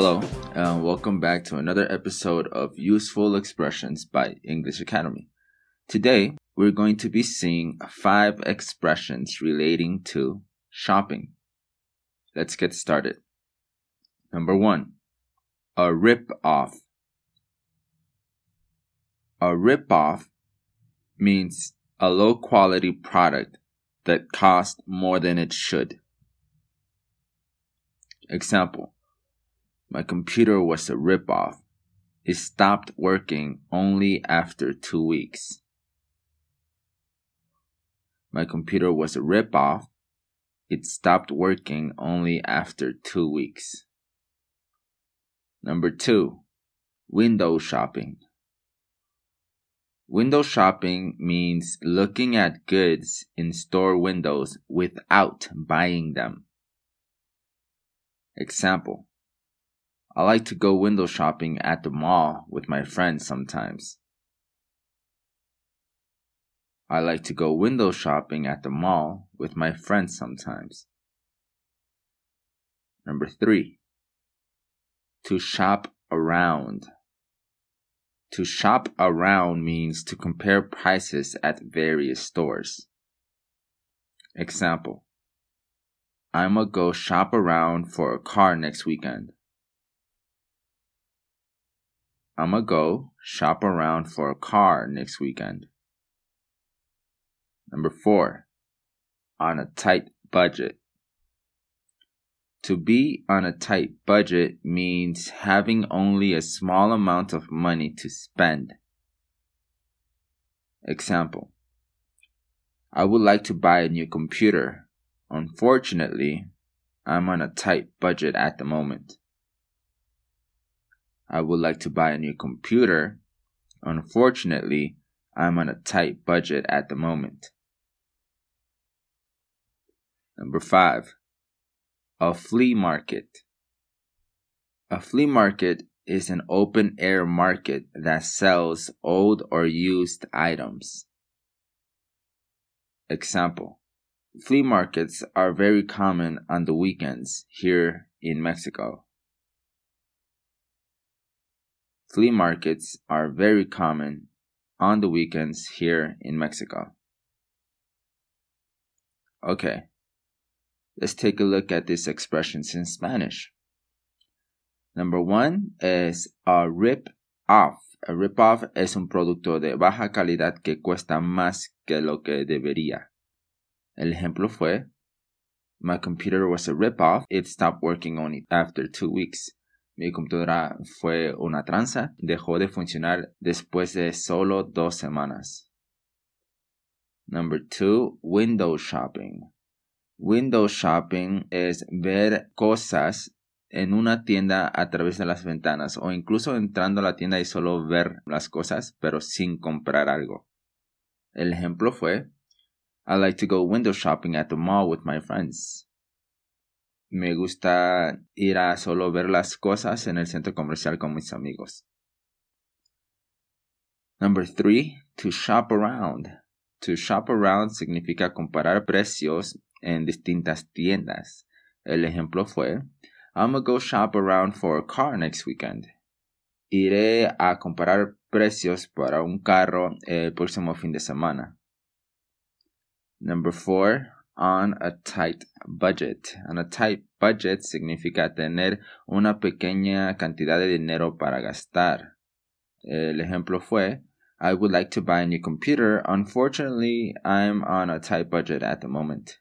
Hello, and welcome back to another episode of Useful Expressions by English Academy. Today, we're going to be seeing five expressions relating to shopping. Let's get started. Number one, a rip off. A rip off means a low quality product that costs more than it should. Example My computer was a rip off. It stopped working only after two weeks. My computer was a rip off. It stopped working only after two weeks. Number two, window shopping. Window shopping means looking at goods in store windows without buying them. Example I like to go window shopping at the mall with my friends sometimes. I like to go window shopping at the mall with my friends sometimes. Number three, to shop around. To shop around means to compare prices at various stores. Example I'ma go shop around for a car next weekend. I'ma go shop around for a car next weekend. Number four, on a tight budget. To be on a tight budget means having only a small amount of money to spend. Example I would like to buy a new computer. Unfortunately, I'm on a tight budget at the moment. I would like to buy a new computer. Unfortunately, I'm on a tight budget at the moment. Number five, a flea market. A flea market is an open air market that sells old or used items. Example Flea markets are very common on the weekends here in Mexico. Flea markets are very common on the weekends here in Mexico. Okay, Let's take a look at these expressions in Spanish. Number one is a rip off. A rip off es un producto de baja calidad que cuesta más que lo que debería. El ejemplo fue My computer was a rip off. It stopped working only after two weeks. Mi computadora fue una tranza. Dejó de funcionar después de solo dos semanas. Number two, window shopping. Window shopping es ver cosas en una tienda a través de las ventanas o incluso entrando a la tienda y solo ver las cosas pero sin comprar algo. El ejemplo fue I like to go window shopping at the mall with my friends. Me gusta ir a solo ver las cosas en el centro comercial con mis amigos. Number three, to shop around. To shop around significa comparar precios en distintas tiendas. El ejemplo fue, I'm gonna go shop around for a car next weekend. Iré a comparar precios para un carro el próximo fin de semana. Number four, on a tight budget. On a tight budget significa tener una pequeña cantidad de dinero para gastar. El ejemplo fue, I would like to buy a new computer. Unfortunately, I'm on a tight budget at the moment.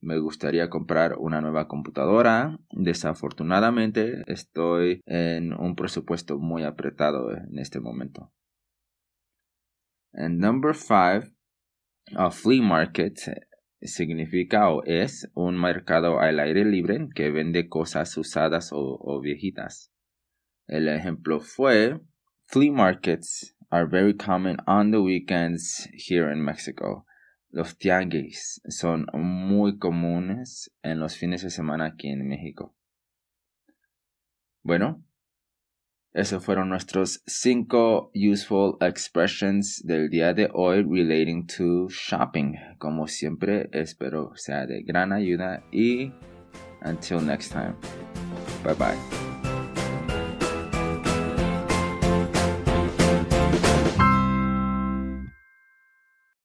Me gustaría comprar una nueva computadora. Desafortunadamente estoy en un presupuesto muy apretado en este momento. And number five, a flea market significa o es un mercado al aire libre que vende cosas usadas o, o viejitas. El ejemplo fue, flea markets are very common on the weekends here in Mexico. Los tianguis son muy comunes en los fines de semana aquí en México. Bueno, esos fueron nuestros cinco useful expressions del día de hoy relating to shopping. Como siempre, espero sea de gran ayuda y until next time. Bye bye.